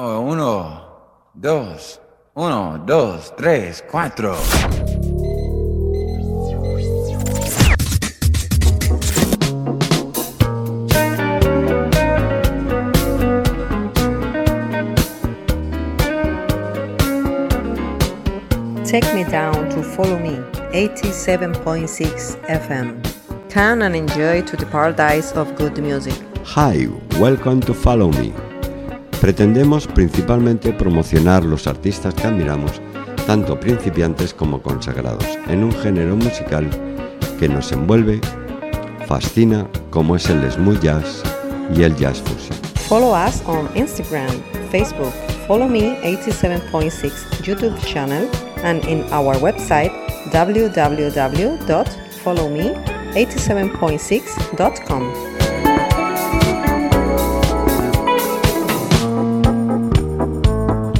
Oh, uno, dos, uno, dos, tres, cuatro. Take me down to follow me, 87.6 FM. Come and enjoy to the paradise of good music. Hi, welcome to Follow Me. Pretendemos principalmente promocionar los artistas que admiramos, tanto principiantes como consagrados, en un género musical que nos envuelve, fascina, como es el smooth jazz y el jazz fusion. Follow us on Instagram, Facebook, Follow Me 87.6 YouTube channel, and in our website www.followme87.6.com.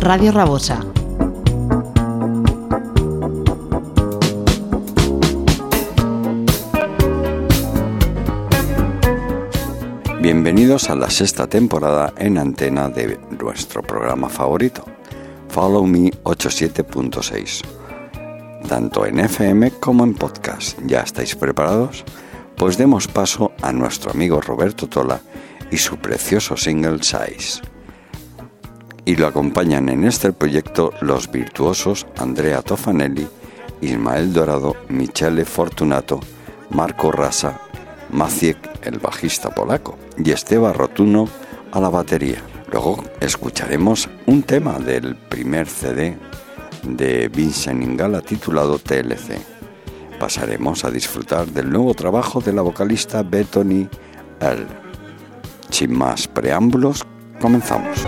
Radio Rabosa. Bienvenidos a la sexta temporada en antena de nuestro programa favorito, Follow Me 87.6, tanto en FM como en podcast. ¿Ya estáis preparados? Pues demos paso a nuestro amigo Roberto Tola y su precioso single Size. Y lo acompañan en este proyecto los virtuosos Andrea Tofanelli, Ismael Dorado, Michele Fortunato, Marco Rasa, Maciek, el bajista polaco, y Esteba Rotuno a la batería. Luego escucharemos un tema del primer CD de Vincent Ingala titulado TLC. Pasaremos a disfrutar del nuevo trabajo de la vocalista Bethany L. Sin más preámbulos, comenzamos.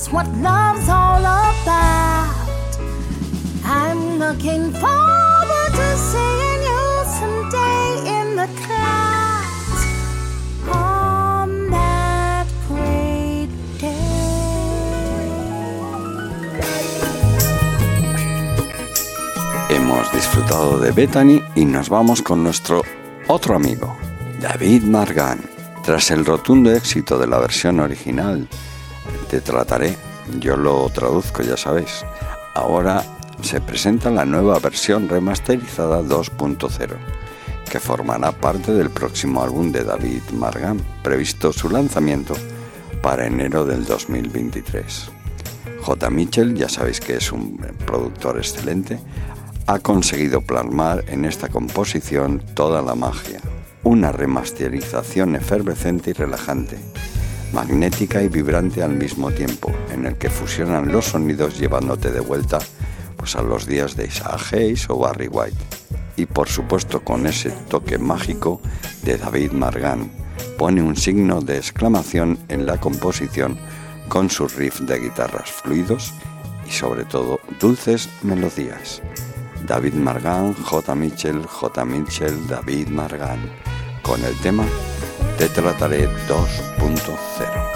Just what love's all about. I'm looking forward to seeing you someday in the clouds on that great day. Hemos disfrutado de Bethany y nos vamos con nuestro otro amigo, David Margan. Tras el rotundo éxito de la versión original, Te trataré, yo lo traduzco, ya sabéis. Ahora se presenta la nueva versión remasterizada 2.0, que formará parte del próximo álbum de David Margan, previsto su lanzamiento para enero del 2023. J. Mitchell, ya sabéis que es un productor excelente, ha conseguido plasmar en esta composición toda la magia. Una remasterización efervescente y relajante, magnética y vibrante al mismo tiempo, en el que fusionan los sonidos llevándote de vuelta pues, a los días de Isaac Hayes o Barry White. Y por supuesto con ese toque mágico de David Margan, pone un signo de exclamación en la composición con sus riffs de guitarras fluidos y sobre todo dulces melodías. David Margan, J. Mitchell, J. Mitchell, David Margan, con el tema Te trataré 2.0.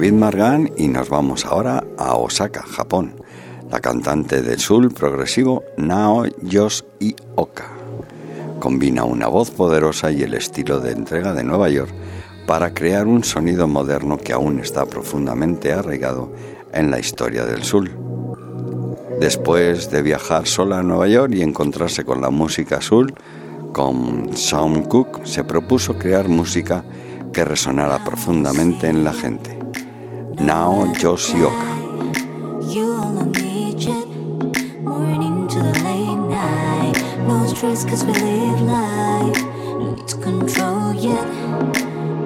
David Margan y nos vamos ahora a Osaka, Japón. La cantante del soul progresivo Nao y Oka combina una voz poderosa y el estilo de entrega de Nueva York para crear un sonido moderno que aún está profundamente arraigado en la historia del soul. Después de viajar sola a Nueva York y encontrarse con la música soul, con Sam Cooke se propuso crear música que resonara profundamente en la gente. Nao Yoshioka. cause we live life. Needs control yet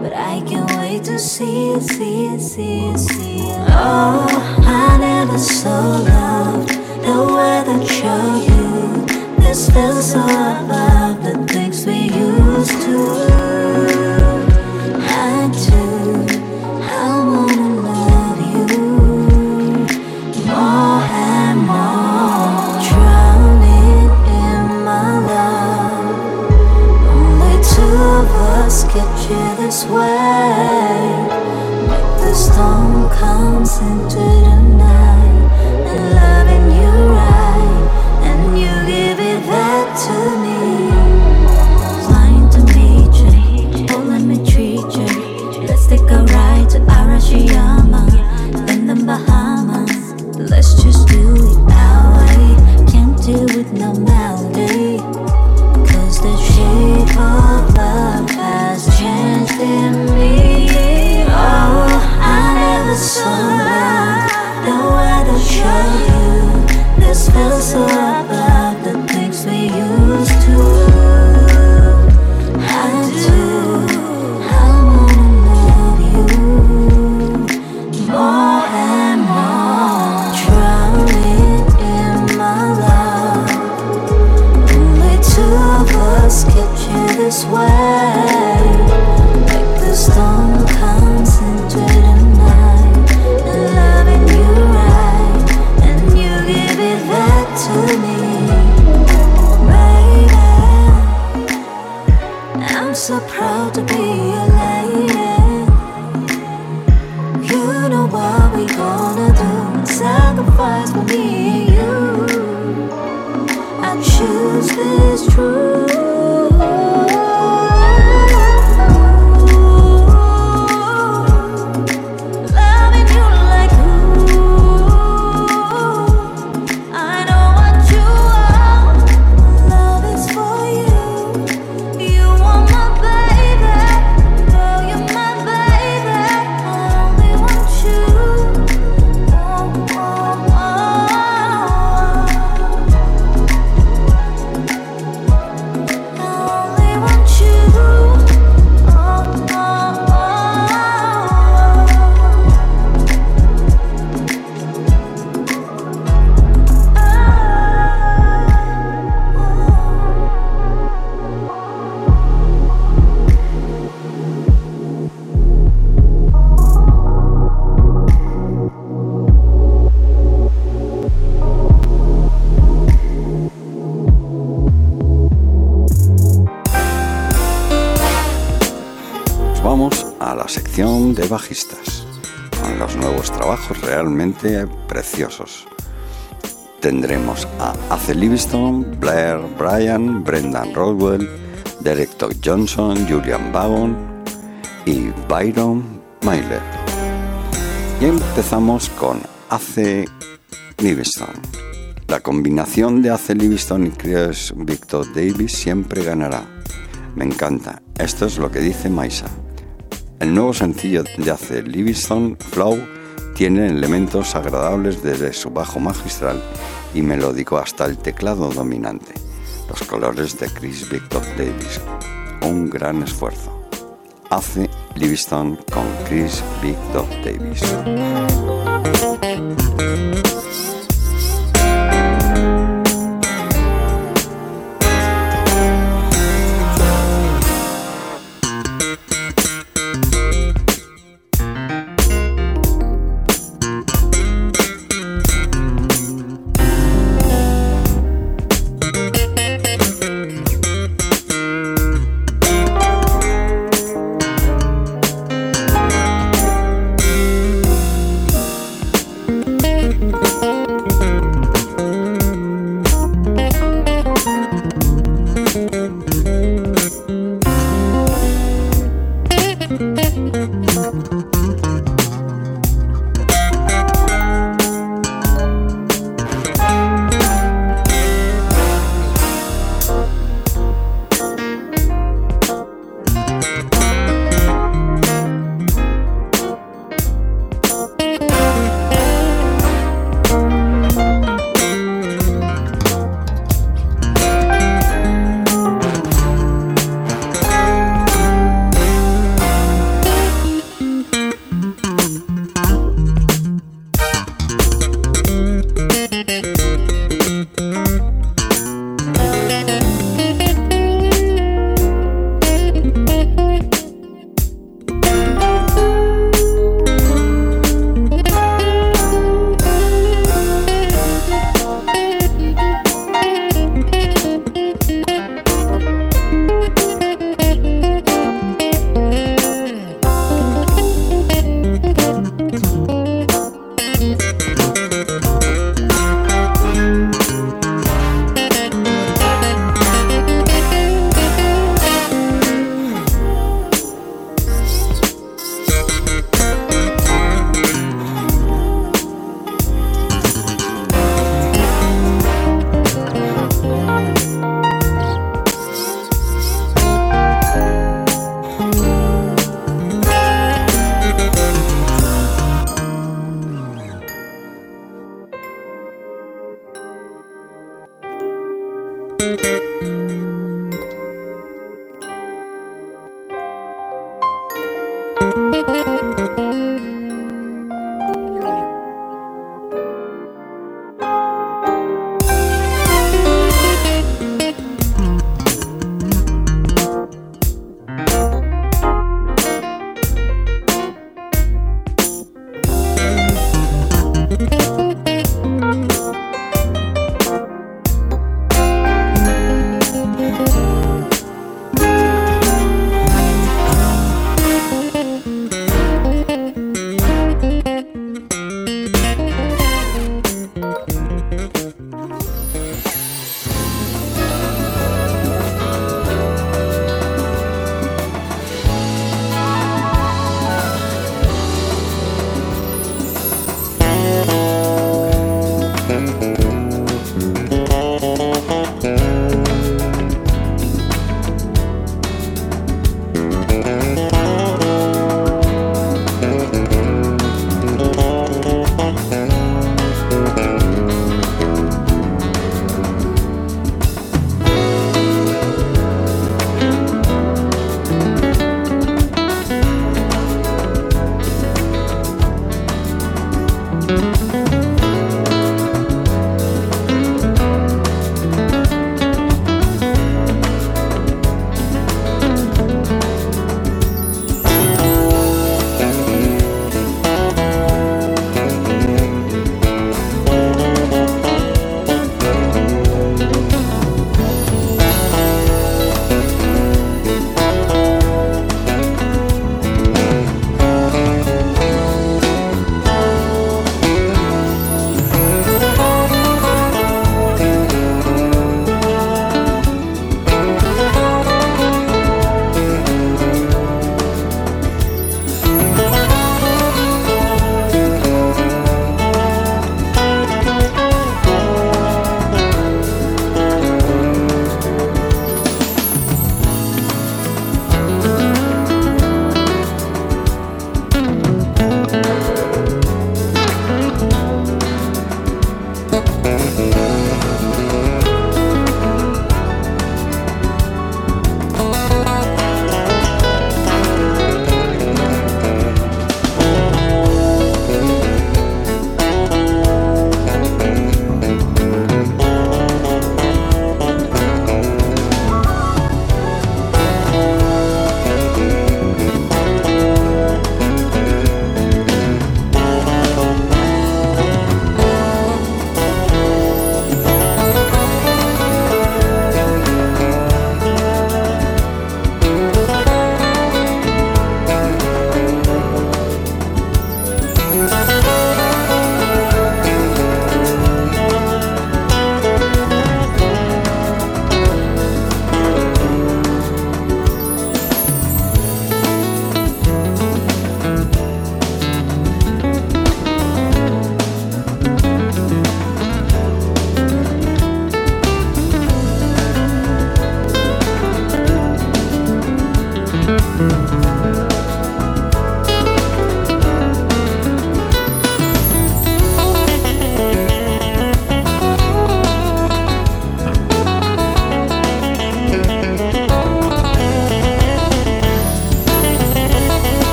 But I can't wait to see it, see it, see it, see it Oh, I never The way that show you. This feels so above the things we used to feel so preciosos. Tendremos a Ace Livingston, Blair Bryan, Brendan Rodwell, Derek Johnson, Julian Vaughan y Byron Myler. Y empezamos con Ace Livingston. La combinación de Ace Livingston y Chris Victor Davis siempre ganará. Me encanta. Esto es lo que dice Maisa. El nuevo sencillo de Ace Livingston, Flow, tiene elementos agradables desde su bajo magistral y melódico hasta el teclado dominante. Los colores de Chris Victor Davis. Un gran esfuerzo. Ace Livingston con Chris Victor Davis.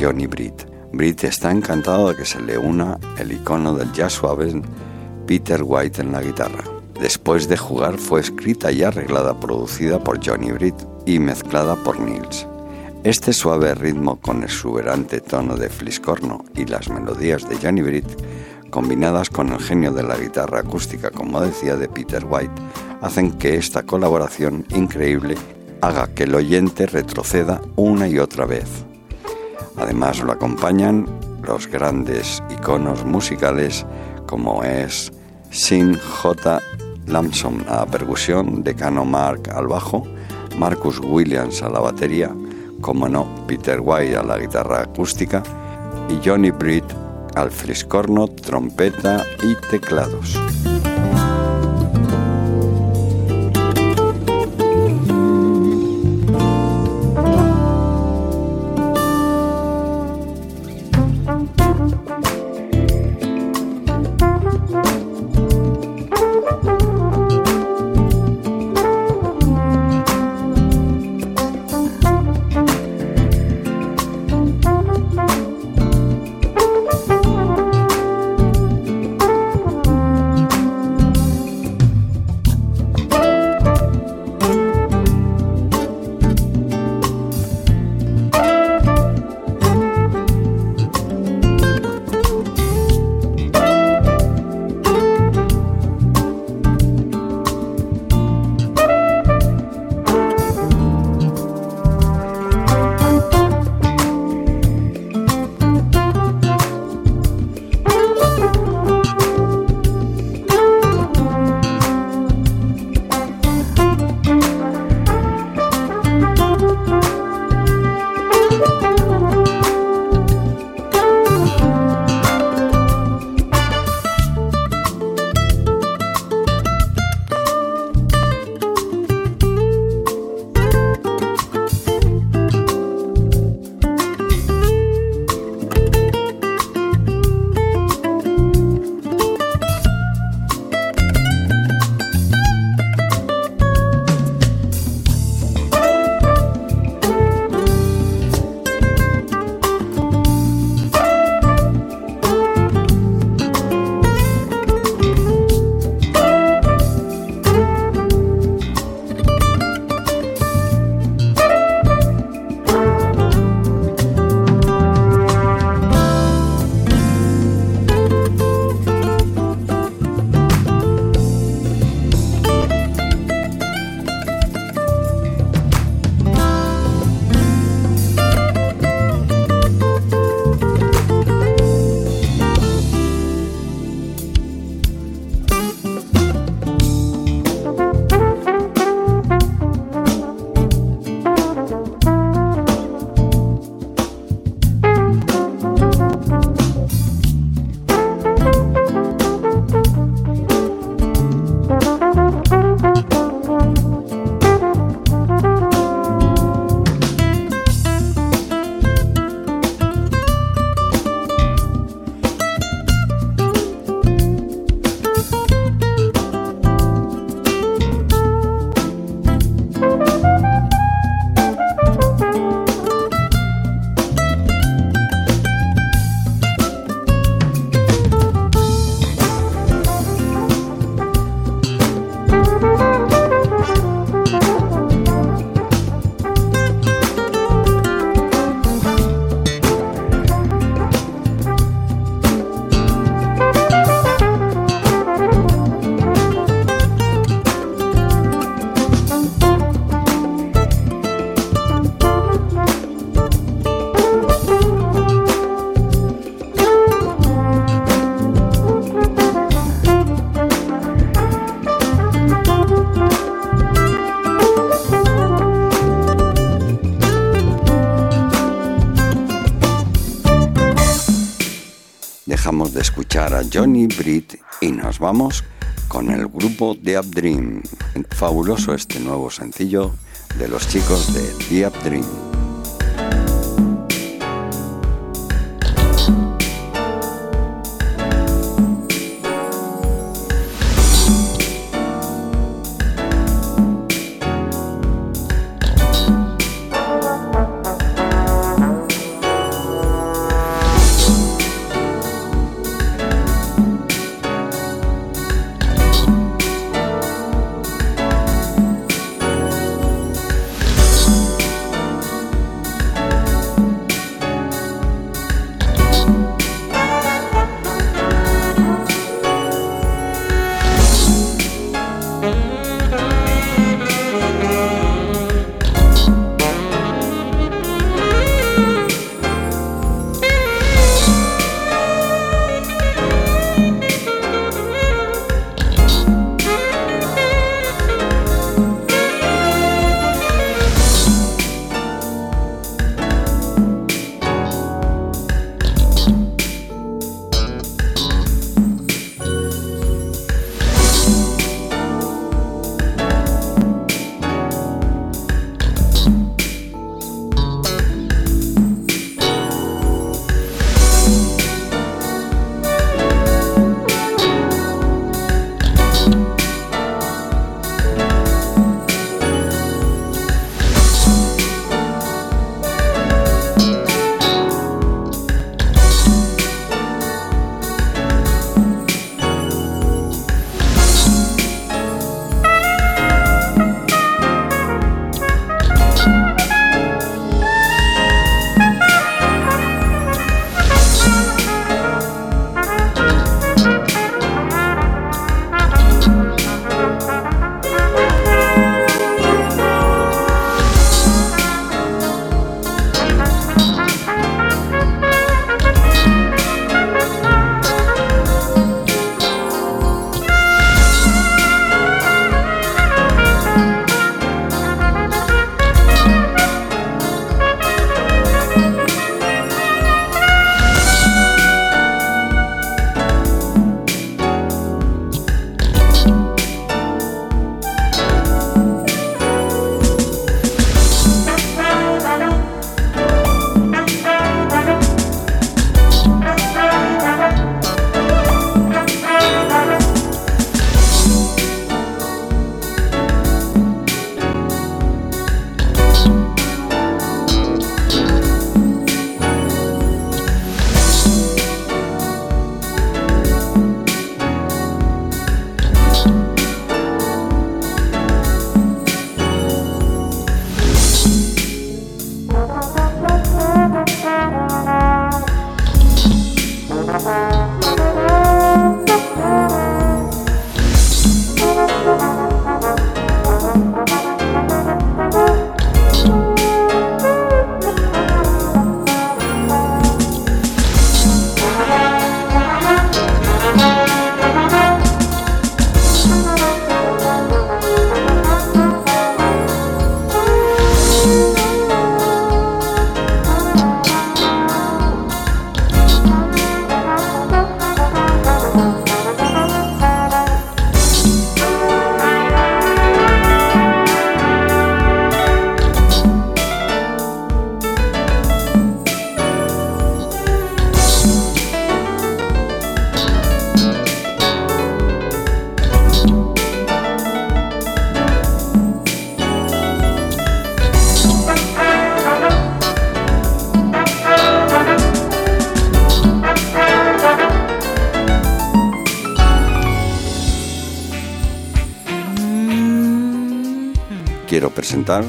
Johnny Britt. Britt está encantado de que se le una el icono del jazz suave Peter White en la guitarra. Después de jugar fue escrita y arreglada, producida por Johnny Britt y mezclada por Nils. Este suave ritmo con exuberante tono de fliscorno y las melodías de Johnny Britt, combinadas con el genio de la guitarra acústica, como decía, de Peter White, hacen que esta colaboración increíble haga que el oyente retroceda una y otra vez. Además lo acompañan los grandes iconos musicales como es Sin J. Lamson a la percusión, Decano Mark al bajo, Marcus Williams a la batería, como no, Peter White a la guitarra acústica y Johnny Britt al friscorno, trompeta y teclados. Johnny Britt y nos vamos con el grupo The Up Dream. Fabuloso este nuevo sencillo de los chicos de The Up Dream. Quiero presentar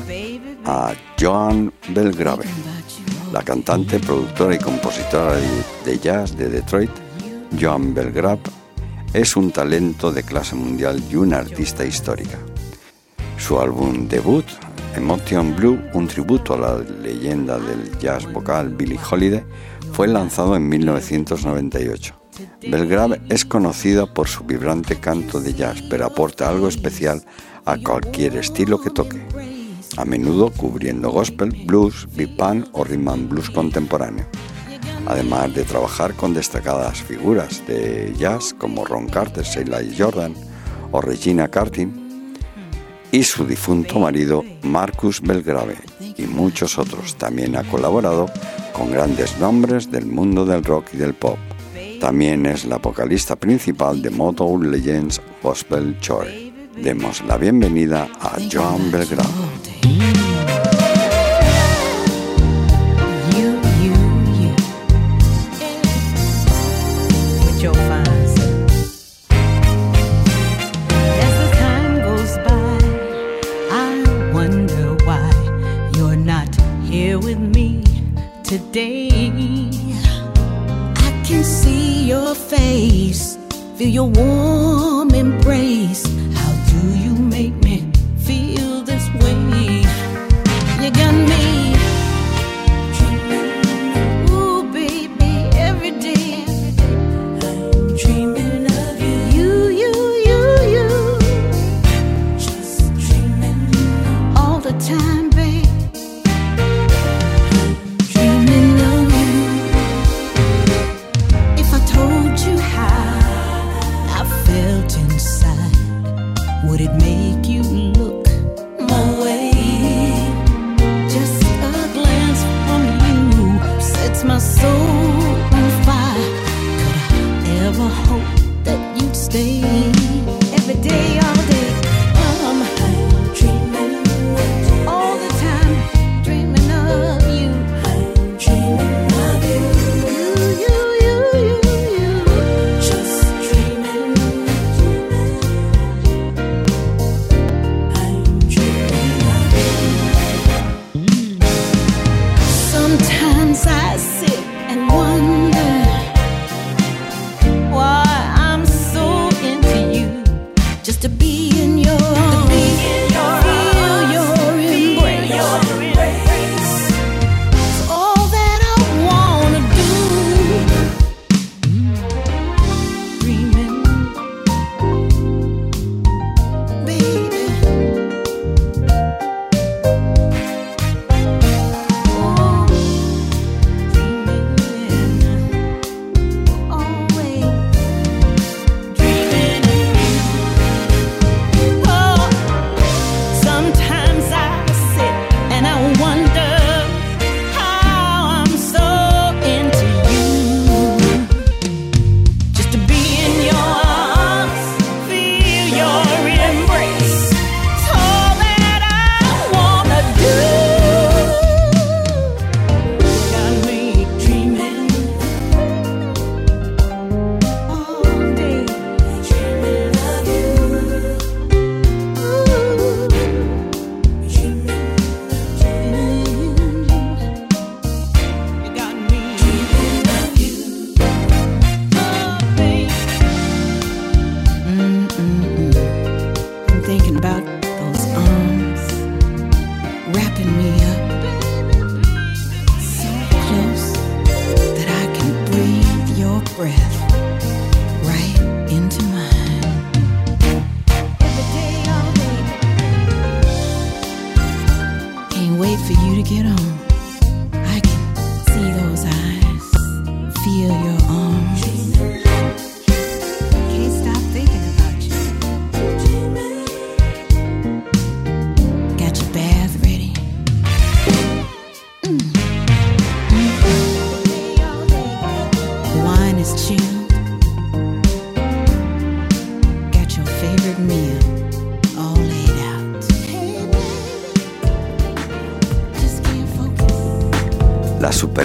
a Joan Belgrave, la cantante, productora y compositora de jazz de Detroit. Joan Belgrave es un talento de clase mundial y una artista histórica. Su álbum debut, Emotion Blue, un tributo a la leyenda del jazz vocal Billie Holiday, fue lanzado en 1998. Belgrave es conocida por su vibrante canto de jazz, pero aporta algo especial cualquier estilo que toque, a menudo cubriendo gospel, blues, big o rhythm and blues contemporáneo, además de trabajar con destacadas figuras de jazz como Ron Carter, Sheila Jordan o Regina Cartin, y su difunto marido Marcus Belgrave y muchos otros. También ha colaborado con grandes nombres del mundo del rock y del pop. También es la vocalista principal de Motown Legends Gospel Chore. Demos la bienvenida a Joan Belgrano.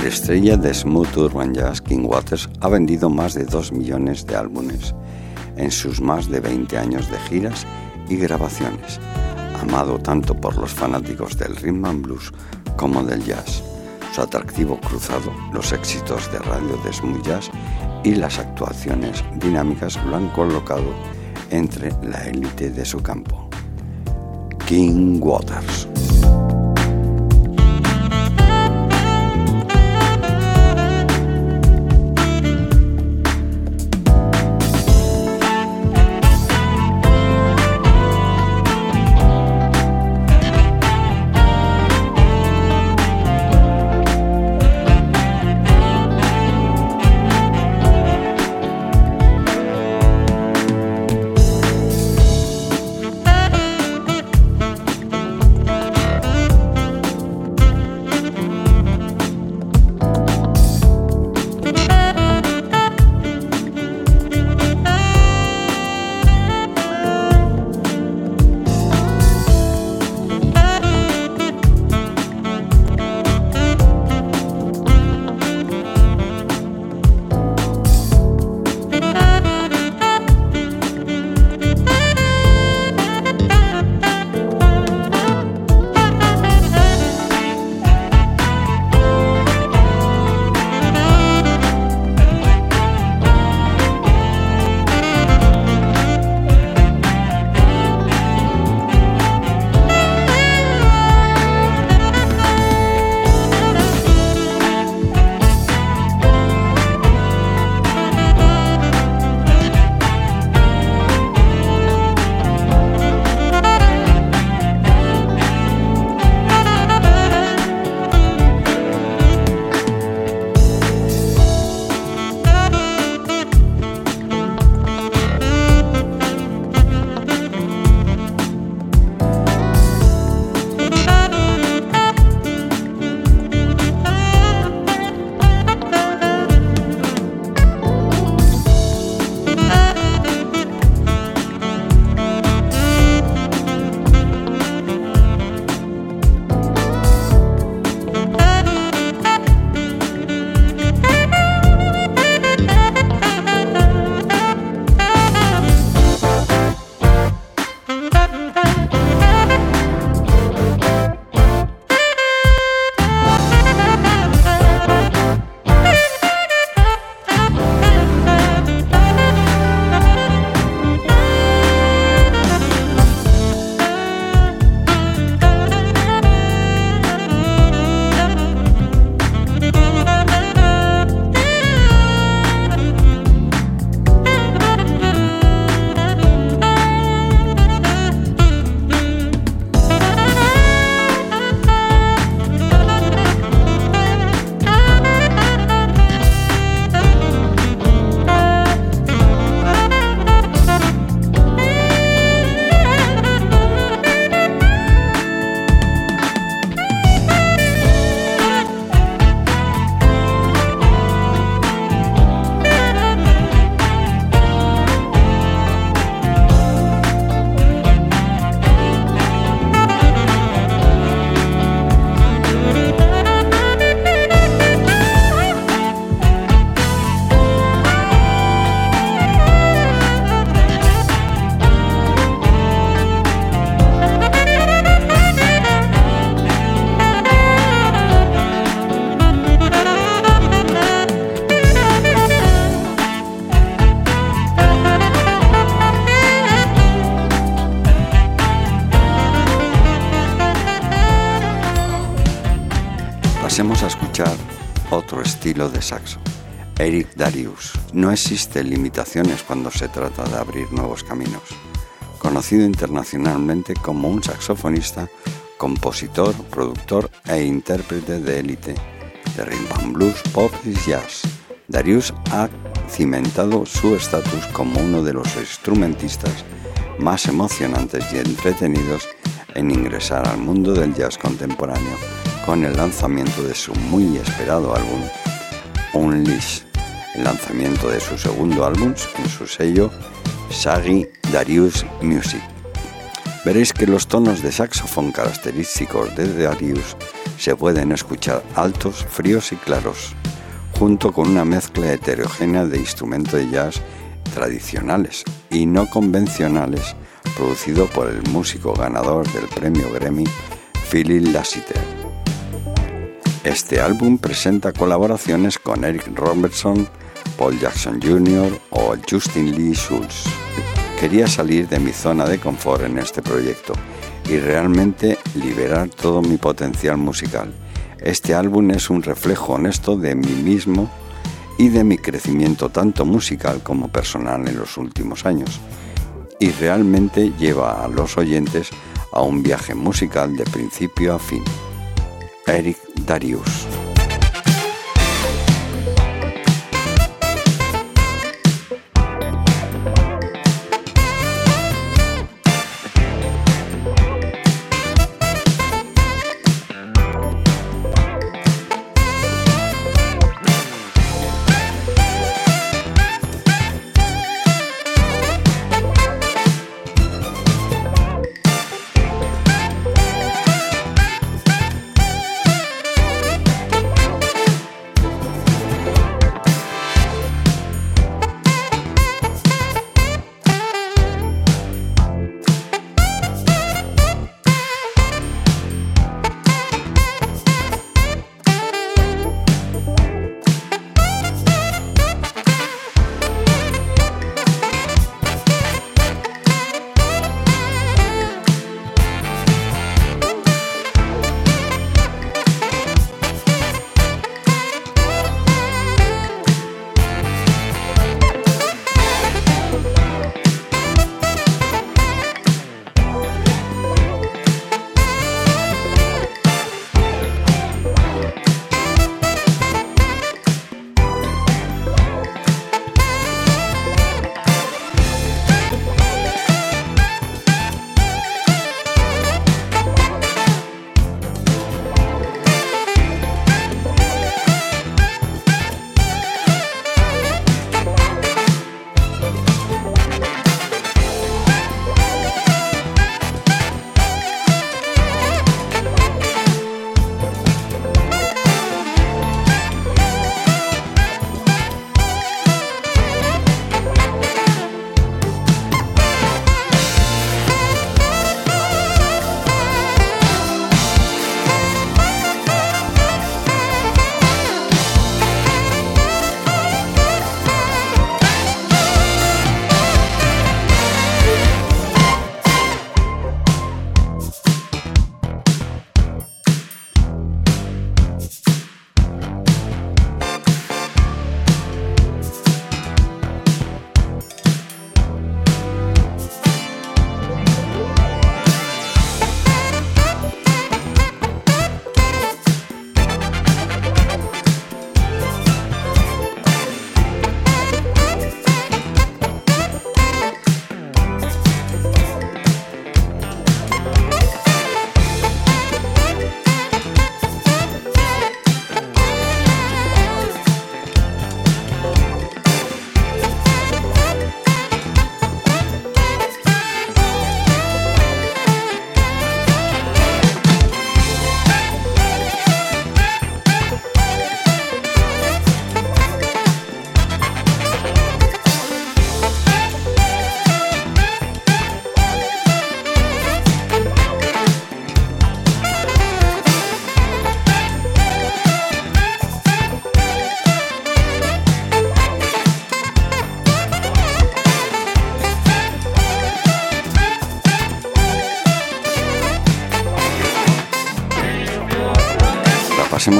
Estrella de Smooth Urban Jazz, King Waters, ha vendido más de 2 millones de álbumes en sus más de 20 años de giras y grabaciones. amado tanto por los fanáticos del rhythm and blues como del jazz. Su atractivo cruzado, los éxitos de radio de smooth jazz y las actuaciones dinámicas lo han colocado entre la élite de su campo. King Waters. De saxo. Eric Darius. No existen limitaciones cuando se trata de abrir nuevos caminos. Conocido internacionalmente como un saxofonista, compositor, productor e intérprete de élite de rhythm blues, pop y jazz. Darius ha cimentado su estatus como uno de los instrumentistas más emocionantes y entretenidos en ingresar al mundo del jazz contemporáneo con el lanzamiento de su muy esperado álbum Unleash, el lanzamiento de su segundo álbum en su sello Sagi Darius Music. Veréis que los tonos de saxofón característicos de Darius se pueden escuchar altos, fríos y claros, junto con una mezcla heterogénea de instrumentos de jazz tradicionales y no convencionales, producido por el músico ganador del premio Grammy, Philip Lassiter. Este álbum presenta colaboraciones con Eric Robertson, Paul Jackson Jr. o Justin Lee Schultz. Quería salir de mi zona de confort en este proyecto y realmente liberar todo mi potencial musical. Este álbum es un reflejo honesto de mí mismo y de mi crecimiento tanto musical como personal en los últimos años. Y realmente lleva a los oyentes a un viaje musical de principio a fin. Eric Darius.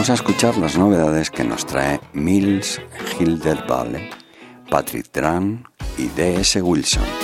Pasemos a escuchar las novedades que nos trae Mills Hildervalle, Patrick Tran y D.S. Wilson.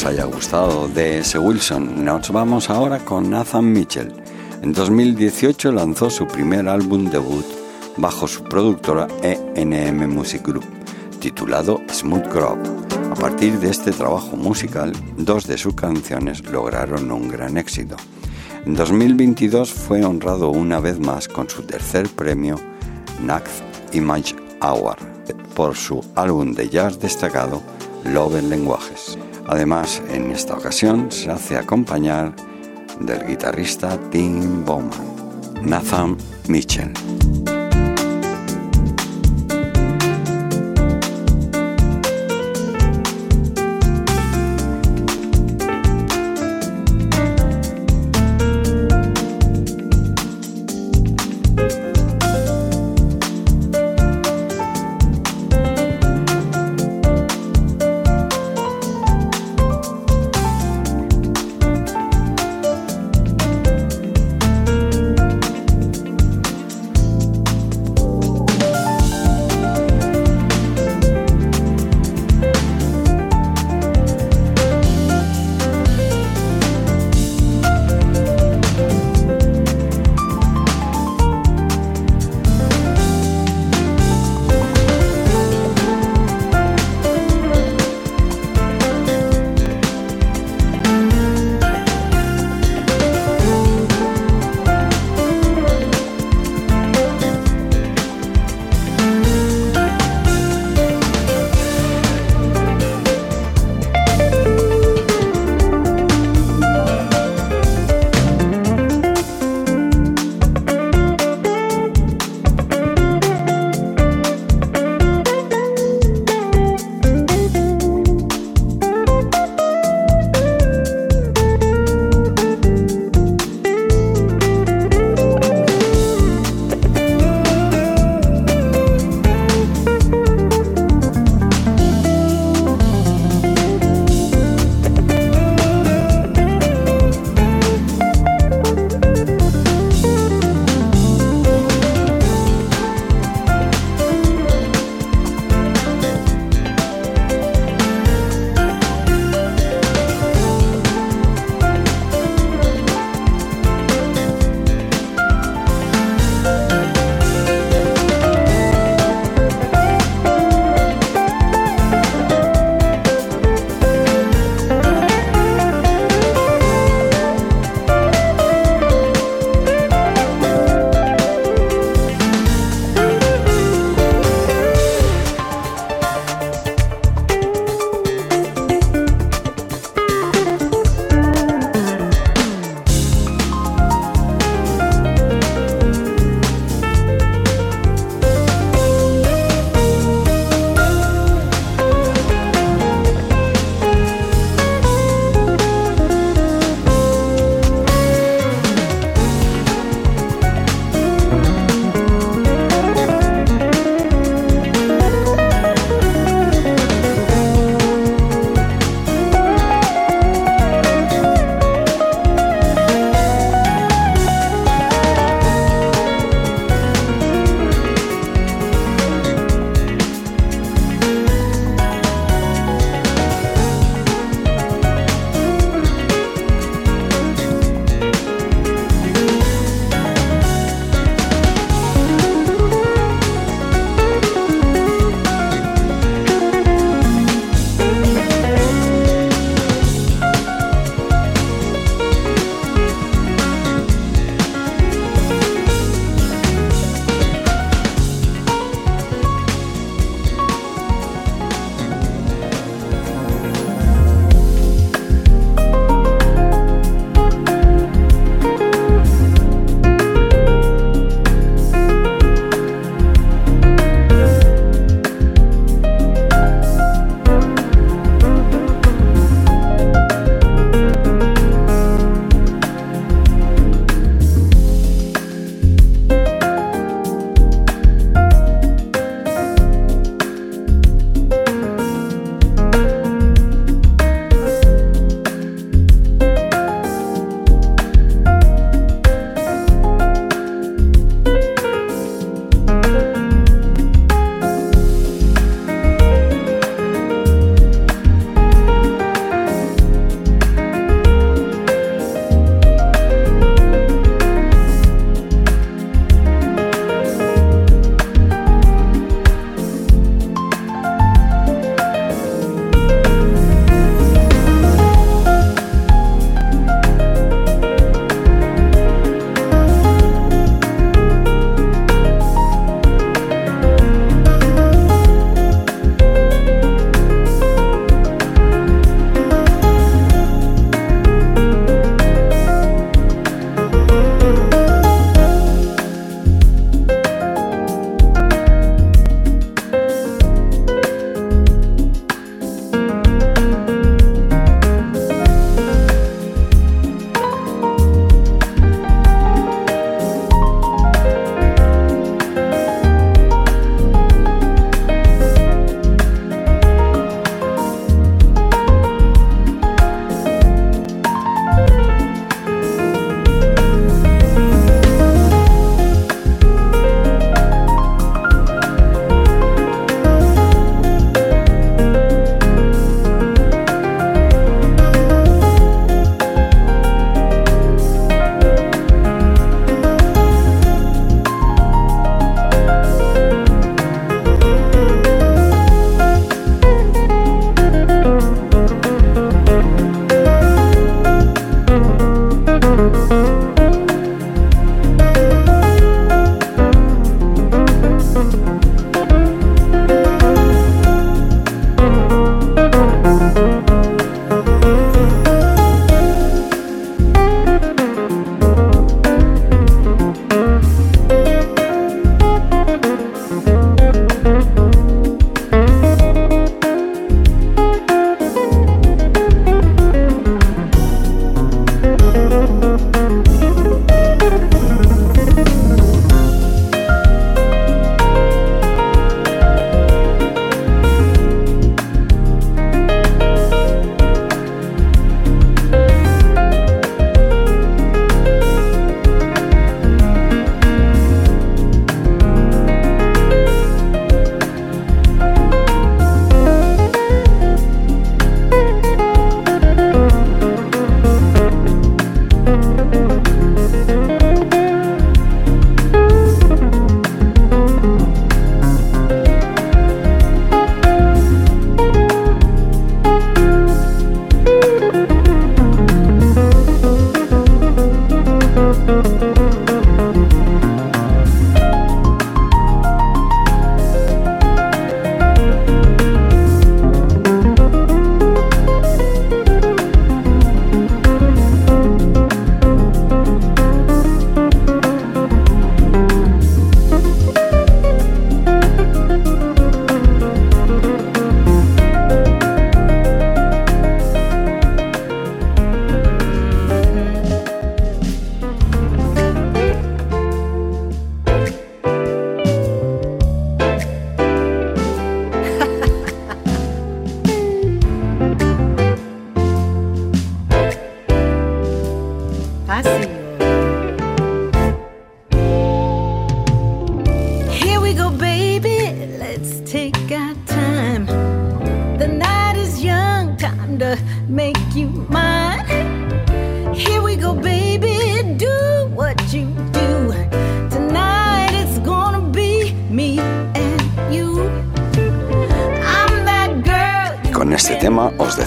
Os haya gustado de ese Wilson. Nos vamos ahora con Nathan Mitchell. En 2018 lanzó su primer álbum debut bajo su productora ENM Music Group, titulado Smooth Grove. A partir de este trabajo musical, dos de sus canciones lograron un gran éxito. En 2022 fue honrado una vez más con su tercer premio NACF Image Award por su álbum de jazz destacado Love en Lenguajes. Además, en esta ocasión se hace acompañar del guitarrista Tim Bowman, Nathan Mitchell.